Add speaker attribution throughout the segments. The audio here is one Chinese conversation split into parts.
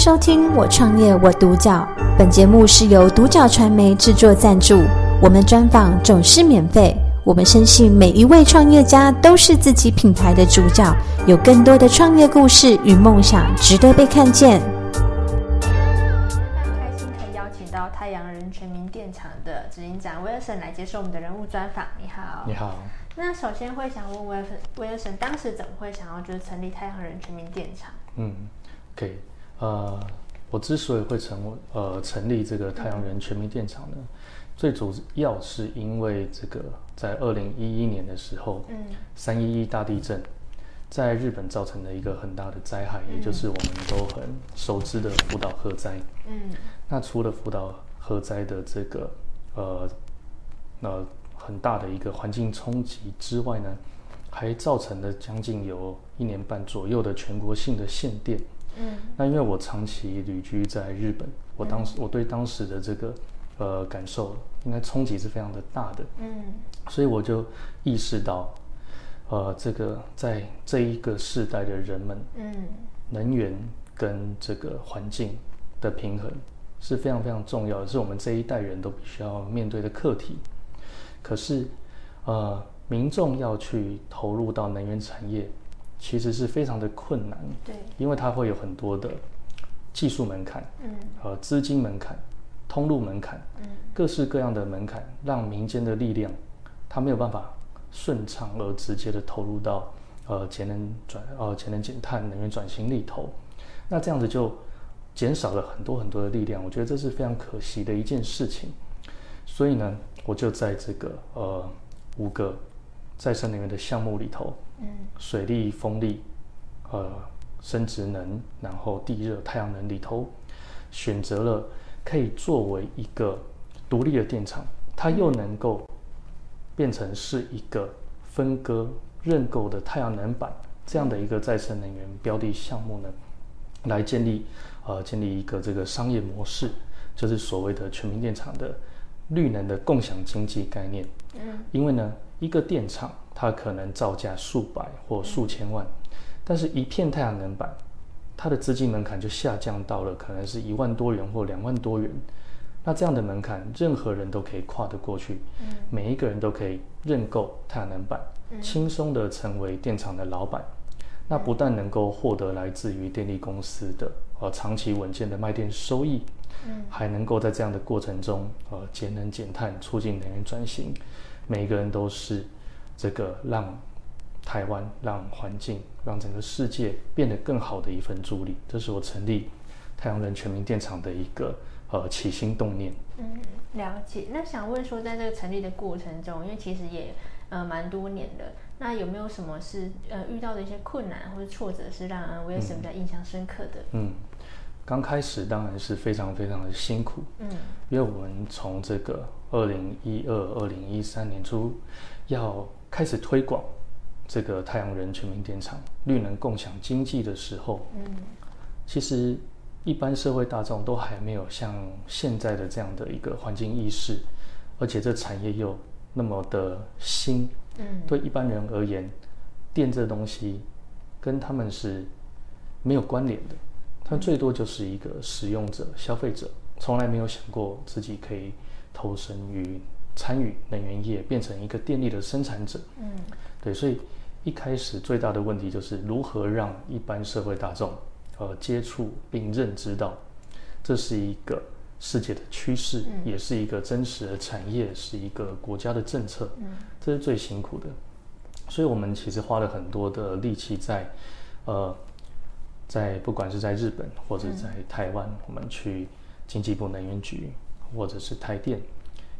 Speaker 1: 收听《我创业我独角》，本节目是由独角传媒制作赞助，我们专访总是免费。我们深信每一位创业家都是自己品牌的主角，有更多的创业故事与梦想值得被看见。
Speaker 2: 非常开心可以邀请到太阳人全民电厂的执行长威尔森来接受我们的人物专访。你好，
Speaker 3: 你好。
Speaker 2: 那首先会想问威尔森，威尔森当时怎么会想要就是成立太阳人全民电厂？
Speaker 3: 嗯，OK，呃，我之所以会成呃成立这个太阳人全民电厂呢，嗯、最主要是因为这个在二零一一年的时候，嗯，三一一大地震在日本造成了一个很大的灾害，嗯、也就是我们都很熟知的福岛核灾。嗯，那除了福岛核灾的这个呃呃很大的一个环境冲击之外呢，还造成了将近有一年半左右的全国性的限电。嗯，那因为我长期旅居在日本，我当时我对当时的这个呃感受，应该冲击是非常的大的。嗯，所以我就意识到，呃，这个在这一个世代的人们，嗯，能源跟这个环境的平衡是非常非常重要的，是我们这一代人都必须要面对的课题。可是，呃。民众要去投入到能源产业，其实是非常的困难。对，因为它会有很多的技术门槛，嗯，和资金门槛、通路门槛，嗯，各式各样的门槛，让民间的力量，它没有办法顺畅而直接的投入到呃节能转呃节能减碳能源转型里头。那这样子就减少了很多很多的力量，我觉得这是非常可惜的一件事情。所以呢，我就在这个呃五个。再生能源的项目里头，嗯，水力、风力，呃，生殖能，然后地热、太阳能里头，选择了可以作为一个独立的电厂，它又能够变成是一个分割认购的太阳能板这样的一个再生能源标的项目呢，来建立呃建立一个这个商业模式，就是所谓的全民电厂的绿能的共享经济概念。嗯，因为呢。一个电厂，它可能造价数百或数千万，但是一片太阳能板，它的资金门槛就下降到了可能是一万多元或两万多元。那这样的门槛，任何人都可以跨得过去，每一个人都可以认购太阳能板，轻松的成为电厂的老板。那不但能够获得来自于电力公司的呃长期稳健的卖电收益，还能够在这样的过程中呃节能减碳，促进能源转型。每一个人都是这个让台湾、让环境、让整个世界变得更好的一份助力。这是我成立太阳人全民电厂的一个呃起心动念。
Speaker 2: 嗯，了解。那想问说，在这个成立的过程中，因为其实也呃蛮多年的，那有没有什么是呃遇到的一些困难或者挫折，是让威尔森比较印象深刻的？
Speaker 3: 嗯。嗯刚开始当然是非常非常的辛苦，嗯，因为我们从这个二零一二、二零一三年初要开始推广这个太阳人全民电厂绿能共享经济的时候，嗯，其实一般社会大众都还没有像现在的这样的一个环境意识，而且这产业又那么的新，嗯，对一般人而言，电这东西跟他们是没有关联的。他最多就是一个使用者、消费者，从来没有想过自己可以投身于参与能源业，变成一个电力的生产者。嗯，对，所以一开始最大的问题就是如何让一般社会大众呃接触并认知到这是一个世界的趋势，嗯，也是一个真实的产业，是一个国家的政策。嗯，这是最辛苦的。所以我们其实花了很多的力气在呃。在不管是在日本或者在台湾，我们去经济部能源局或者是台电，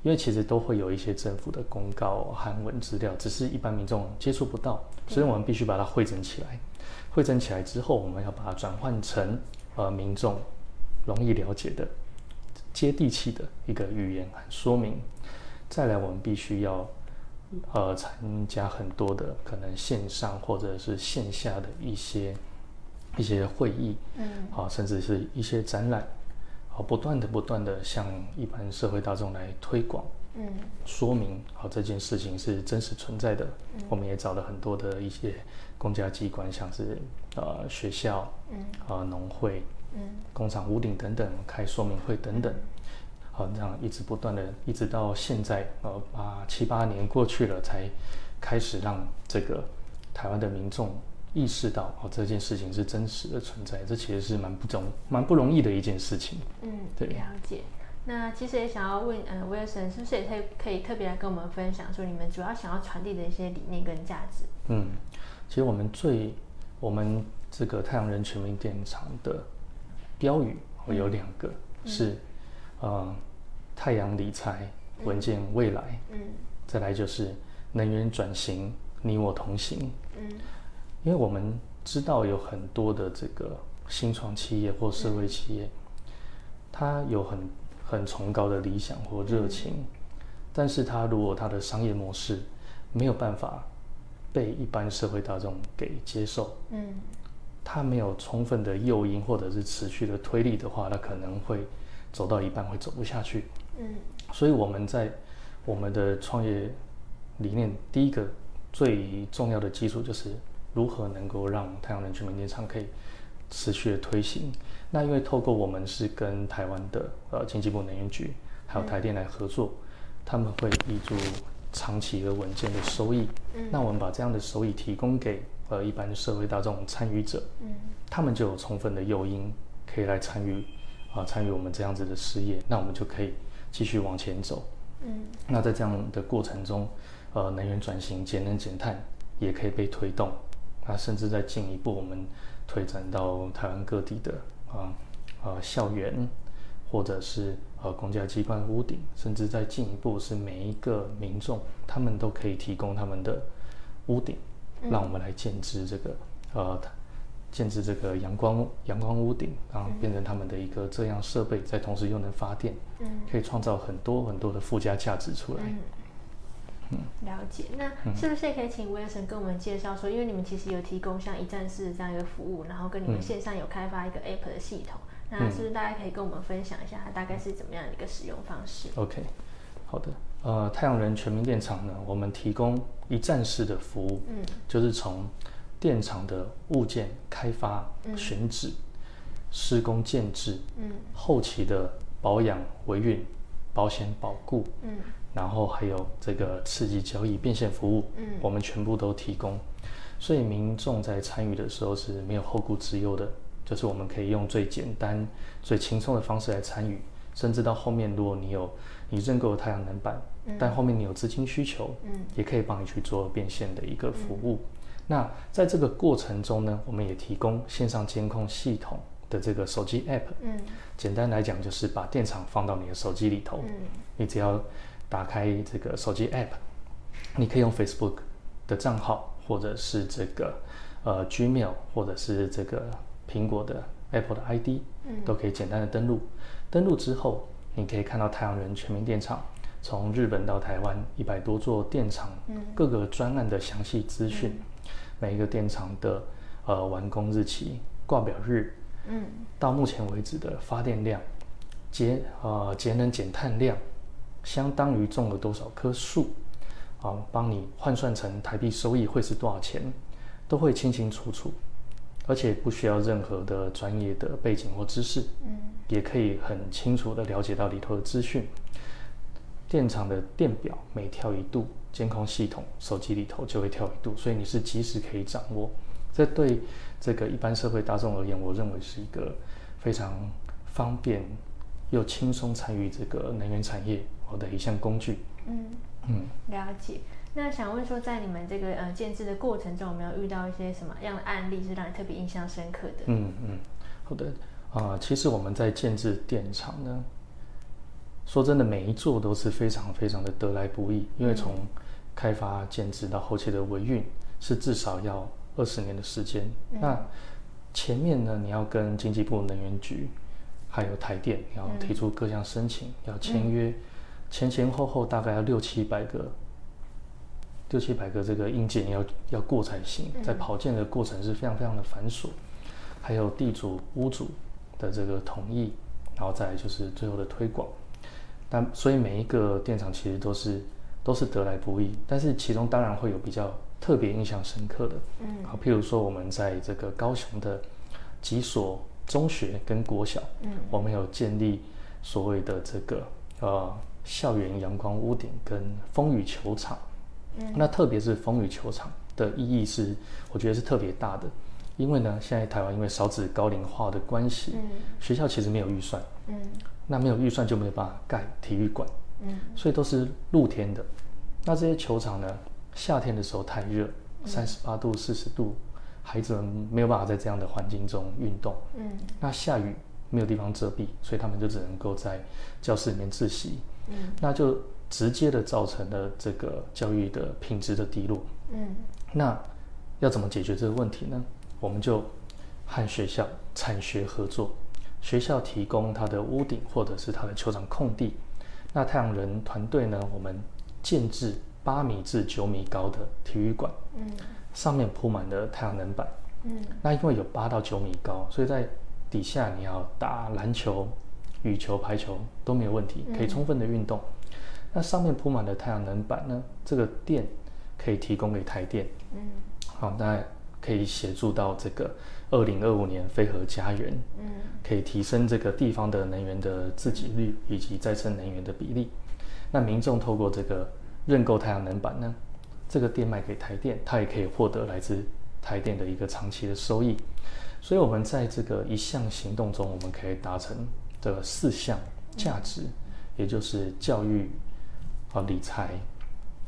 Speaker 3: 因为其实都会有一些政府的公告、韩文资料，只是一般民众接触不到，所以我们必须把它汇整起来。汇整起来之后，我们要把它转换成呃民众容易了解的、接地气的一个语言和说明。再来，我们必须要呃参加很多的可能线上或者是线下的一些。一些会议，嗯，好，甚至是一些展览，好，不断的、不断的向一般社会大众来推广，嗯，说明好这件事情是真实存在的。嗯，我们也找了很多的一些公家机关，像是呃学校，嗯，呃农会，嗯，工厂屋顶等等开说明会等等，好，这样一直不断的，一直到现在，呃八七八年过去了，才开始让这个台湾的民众意识到哦这件事情是真实的存在，这其实是蛮不容蛮不容易的一件事情。
Speaker 2: 嗯，对，了解。那其实也想要问，嗯、呃，威尔森是不是也可以可以特别来跟我们分享，说你们主要想要传递的一些理念跟价值？
Speaker 3: 嗯，其实我们最我们这个太阳人全民电厂的标语会有两个，嗯、是呃太阳理财稳健未来，嗯，再来就是能源转型你我同行，嗯，因为我们知道有很多的这个新创企业或社会企业，嗯、它有很很崇高的理想或热情，嗯、但是他如果他的商业模式没有办法被一般社会大众给接受，嗯，他没有充分的诱因或者是持续的推力的话，那可能会走到一半会走不下去，嗯，所以我们在我们的创业理念，第一个最重要的基础就是如何能够让太阳能全民电厂可以持续的推行。那因为透过我们是跟台湾的呃经济部能源局还有台电来合作，嗯、他们会挹注长期的稳健的收益。嗯，那我们把这样的收益提供给呃一般社会大众参与者，嗯，他们就有充分的诱因可以来参与啊参与我们这样子的事业，那我们就可以继续往前走。嗯，那在这样的过程中，呃能源转型、节能减碳也可以被推动，那甚至再进一步我们推展到台湾各地的。啊，啊，校园，或者是呃公家机关屋顶，甚至再进一步是每一个民众，他们都可以提供他们的屋顶，让我们来建制这个呃建制这个阳光阳光屋顶，然后变成他们的一个这样设备，在同时又能发电，可以创造很多很多的附加价值出来。
Speaker 2: 嗯，了解。那是不是也可以请威尔森跟我们介绍说，因为你们其实有提供像一站式这样一个服务，然后跟你们线上有开发一个 App 的系统，嗯、那是不是大家可以跟我们分享一下它大概是怎么样的一个使用方式
Speaker 3: ？OK，好的。呃，太阳人全民电厂呢，我们提供一站式的服务，嗯，就是从电厂的物件开发、嗯、选址、施工建制，嗯，后期的保养、维运、保险保固，嗯。然后还有这个刺激交易变现服务，嗯，我们全部都提供，所以民众在参与的时候是没有后顾之忧的，就是我们可以用最简单、最轻松的方式来参与，甚至到后面如果你有你认购太阳能板，嗯，但后面你有资金需求，嗯，也可以帮你去做变现的一个服务。嗯，那在这个过程中呢，我们也提供线上监控系统的这个手机 App，嗯，简单来讲就是把电厂放到你的手机里头，嗯，你只要。打开这个手机 App，你可以用 Facebook 的账号，或者是这个呃 Gmail，或者是这个苹果的 Apple 的 ID，嗯，都可以简单的登录。登录之后，你可以看到太阳人全民电厂从日本到台湾一百多座电厂各个专案的详细资讯，嗯，每一个电厂的呃完工日期、挂表日，嗯，到目前为止的发电量、节呃节能减碳量。相当于种了多少棵树，啊，帮你换算成台币收益会是多少钱，都会清清楚楚，而且不需要任何的专业的背景或知识，嗯，也可以很清楚的了解到里头的资讯。电厂的电表每跳一度，监控系统手机里头就会跳一度，所以你是及时可以掌握。这对这个一般社会大众而言，我认为是一个非常方便又轻松参与这个能源产业。好的一项工具。嗯嗯，
Speaker 2: 了解。那想问说，在你们这个呃建制的过程中，有没有遇到一些什么样的案例是让你特别印象深刻的？
Speaker 3: 嗯嗯，好的啊、呃，其实我们在建制电厂呢，说真的，每一座都是非常非常的得来不易，因为从开发建制到后期的维运，是至少要二十年的时间。嗯、那前面呢，你要跟经济部能源局还有台电要提出各项申请，嗯、要签约。嗯前前后后大概要六七百个，六七百个这个硬件要要过才行，在跑件的过程是非常非常的繁琐，还有地主屋主的这个同意，然后再来就是最后的推广。但所以每一个电厂其实都是都是得来不易，但是其中当然会有比较特别印象深刻的。嗯，好，譬如说我们在这个高雄的几所中学跟国小，嗯，我们有建立所谓的这个呃校园阳光屋顶跟风雨球场。嗯，那特别是风雨球场的意义是，我觉得是特别大的。因为呢，现在台湾因为少子高龄化的关系，嗯，学校其实没有预算，嗯，那没有预算就没有办法盖体育馆，嗯，所以都是露天的。那这些球场呢，夏天的时候太热，三十八度、四十度，孩子们没有办法在这样的环境中运动，嗯，那下雨没有地方遮蔽，所以他们就只能够在教室里面自习，嗯，那就直接的造成了这个教育的品质的低落，嗯，那要怎么解决这个问题呢？我们就和学校产学合作，学校提供他的屋顶或者是他的球场空地，那太阳人团队呢，我们建制八米至九米高的体育馆，嗯，上面铺满了太阳能板，嗯，那因为有八到九米高，所以在底下你要打篮球、羽球、排球都没有问题，可以充分的运动。那上面铺满了太阳能板呢，这个电可以提供给台电，嗯，好，那。可以协助到这个二零二五年飞核家园，嗯，可以提升这个地方的能源的自给率以及再生能源的比例。那民众透过这个认购太阳能板呢，这个电卖给台电，它也可以获得来自台电的一个长期的收益。所以，我们在这个一项行动中，我们可以达成这四项价值，也就是教育、啊理财，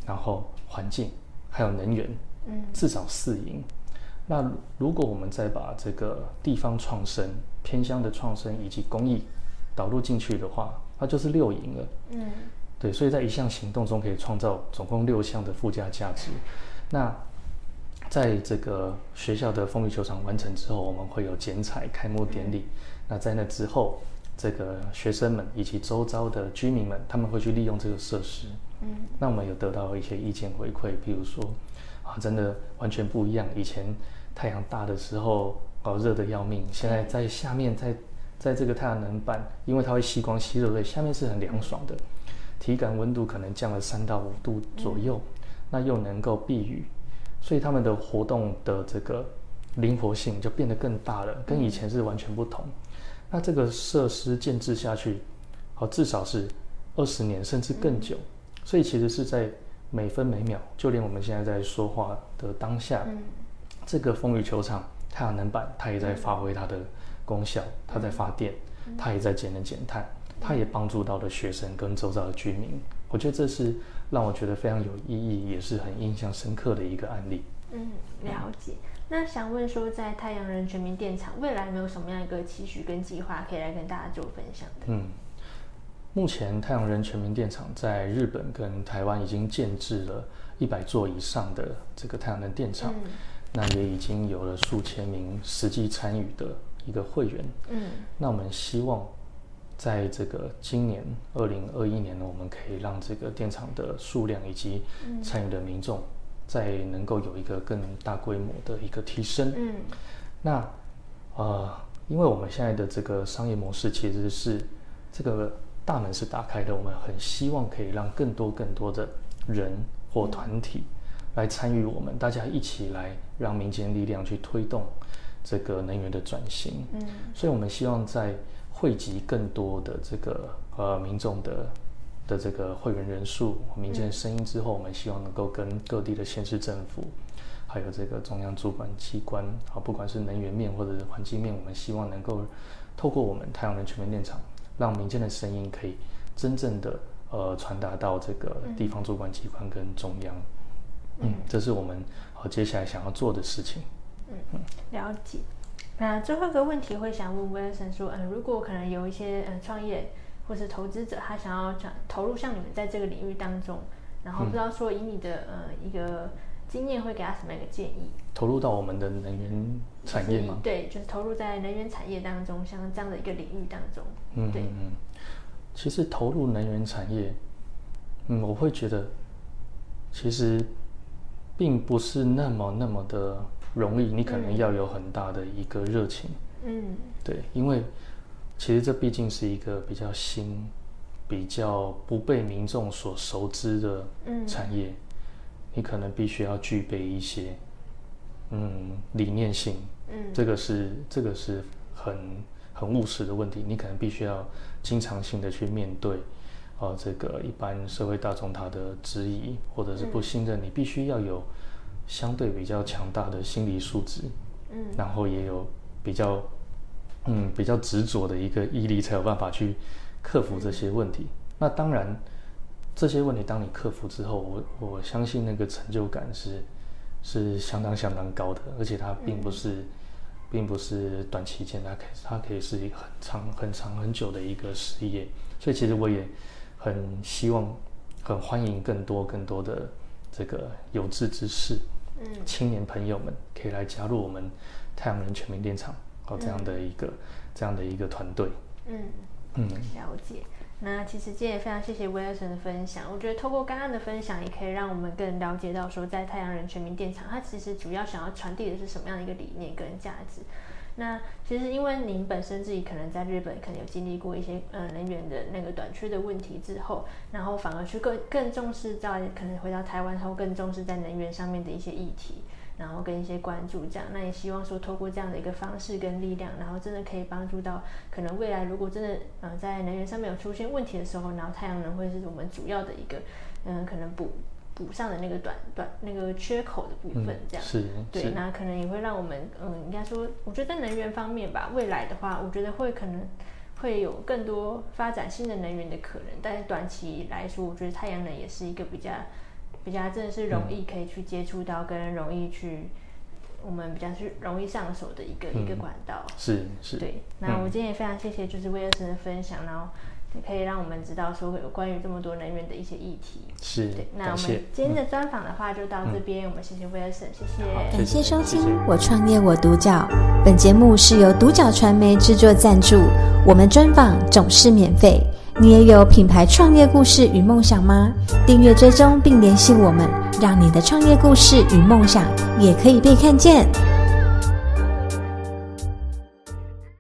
Speaker 3: 然后环境还有能源，嗯，至少四赢。那如果我们再把这个地方创生、偏乡的创生以及公益导入进去的话，那就是六赢了。嗯，对，所以在一项行动中可以创造总共六项的附加价值。那在这个学校的风雨球场完成之后，我们会有剪彩开幕典礼。那在那之后，这个学生们以及周遭的居民们，他们会去利用这个设施。嗯，那我们有得到一些意见回馈，比如说。啊，真的完全不一样。以前太阳大的时候，哦，热得要命。现在在下面，在在这个太阳能板，因为它会吸光吸热，所以下面是很凉爽的，体感温度可能降了三到五度左右。那又能够避雨，所以他们的活动的这个灵活性就变得更大了，跟以前是完全不同。那这个设施建置下去，好，至少是二十年甚至更久。所以其实是在。每分每秒，就连我们现在在说话的当下，嗯、这个风雨球场太阳能板，它也在发挥它的功效，它在发电，嗯、它也在节能减碳，嗯、它也帮助到了学生跟周遭的居民。我觉得这是让我觉得非常有意义，也是很印象深刻的一个案例。
Speaker 2: 嗯，了解。那想问说，在太阳人全民电厂未来有没有什么样一个期许跟计划，可以来跟大家做分享的？
Speaker 3: 嗯。目前太阳人全民电厂在日本跟台湾已经建制了一百座以上的这个太阳能电厂，嗯、那也已经有了数千名实际参与的一个会员。嗯，那我们希望在这个今年二零二一年呢，我们可以让这个电厂的数量以及参与的民众再能够有一个更大规模的一个提升。嗯，那呃，因为我们现在的这个商业模式其实是这个。大门是打开的，我们很希望可以让更多更多的人或团体来参与我们，大家一起来让民间力量去推动这个能源的转型。嗯，所以我们希望在汇集更多的这个呃民众的的这个会员人数、民间的声音之后，我们希望能够跟各地的县市政府，还有这个中央主管机关啊，不管是能源面或者是环境面，我们希望能够透过我们太阳能全面电厂。让民间的声音可以真正的呃传达到这个地方主管机关跟中央，嗯，嗯，这是我们好接下来想要做的事情。嗯嗯，
Speaker 2: 了解。那最后一个问题会想问 Wilson 说，嗯，如果可能有一些嗯创业或是投资者，他想要想投入像你们在这个领域当中，然后不知道说以你的呃一个。经验会给他什么样的建议？
Speaker 3: 投入到我们的能源产业吗？
Speaker 2: 对，就是投入在能源产业当中，像这样的一个领域当中。
Speaker 3: 嗯，对，嗯，其实投入能源产业，嗯，我会觉得其实并不是那么那么的容易，你可能要有很大的一个热情。嗯，对，因为其实这毕竟是一个比较新、比较不被民众所熟知的产业。嗯你可能必须要具备一些，嗯，理念性，
Speaker 2: 嗯，
Speaker 3: 这个是这个是很很务实的问题，你可能必须要经常性的去面对，呃，这个一般社会大众他的质疑或者是不信任，嗯，你必须要有相对比较强大的心理素质，
Speaker 2: 嗯，
Speaker 3: 然后也有比较，嗯，比较执着的一个毅力，才有办法去克服这些问题。嗯，那当然。这些问题，当你克服之后，我我相信那个成就感是是相当相当高的，而且它并不是、嗯、并不是短期间，它可以它可以是一个很长很长很久的一个事业。所以其实我也很希望，很欢迎更多更多的这个有志之士，
Speaker 2: 嗯，
Speaker 3: 青年朋友们可以来加入我们太阳能全民电厂和这样的一个、嗯、这样的一个团队。
Speaker 2: 嗯
Speaker 3: 嗯，
Speaker 2: 了解。那其实今天也非常谢谢威尔森的分享。我觉得透过刚刚的分享，也可以让我们更了解到说，在太阳人全民电厂，它其实主要想要传递的是什么样的一个理念跟价值。那其实因为您本身自己可能在日本可能有经历过一些呃能源的那个短缺的问题之后，然后反而去更更重视在可能回到台湾后更重视在能源上面的一些议题。然后跟一些关注这样，那也希望说透过这样的一个方式跟力量，然后真的可以帮助到可能未来如果真的呃在能源上面有出现问题的时候，然后太阳能会是我们主要的一个嗯、可能补补上的那个短短那个缺口的部分这
Speaker 3: 样。是。
Speaker 2: 对，那可能也会让我们嗯应该说，我觉得在能源方面吧，未来的话，我觉得会可能会有更多发展新的能源的可能，但是短期来说，我觉得太阳能也是一个比较。比较真的是容易可以去接触到，跟容易去，我们比较是容易上手的一个、嗯、一个管道。
Speaker 3: 是是。
Speaker 2: 对，那我今天也非常谢谢，就是威尔森的分享，然后也可以让我们知道说有关于这么多能源的一些议题。
Speaker 3: 是。
Speaker 2: 对，那我们今天的专访的话就到这边，嗯、我们谢谢威尔森，谢。谢。
Speaker 1: 感谢收听《我创业我独角》，本节目是由独角传媒制作赞助，我们专访总是免费。你也有品牌创业故事与梦想吗？订阅追踪并联系我们，让你的创业故事与梦想也可以被看见。